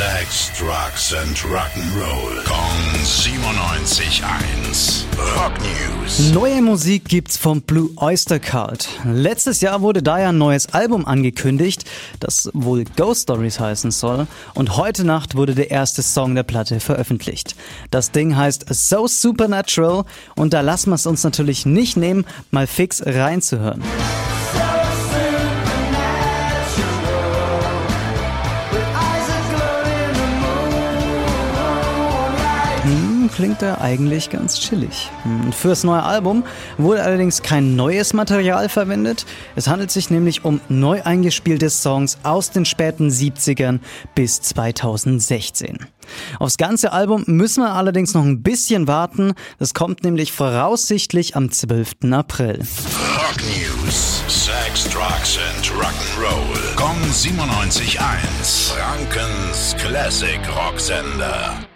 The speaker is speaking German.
Sex, Drugs and Rock'n'Roll. Kong 97.1. Rock News. Neue Musik gibt's vom Blue Oyster Cult. Letztes Jahr wurde da ja ein neues Album angekündigt, das wohl Ghost Stories heißen soll. Und heute Nacht wurde der erste Song der Platte veröffentlicht. Das Ding heißt So Supernatural und da lassen wir es uns natürlich nicht nehmen, mal fix reinzuhören. Hm, klingt er eigentlich ganz chillig. Hm, fürs neue Album wurde allerdings kein neues Material verwendet. Es handelt sich nämlich um neu eingespielte Songs aus den späten 70ern bis 2016. Aufs ganze Album müssen wir allerdings noch ein bisschen warten. Das kommt nämlich voraussichtlich am 12. April. Rock News. Sex, Drugs and Rock'n'Roll. Kong 97.1. Frankens Classic Rocksender.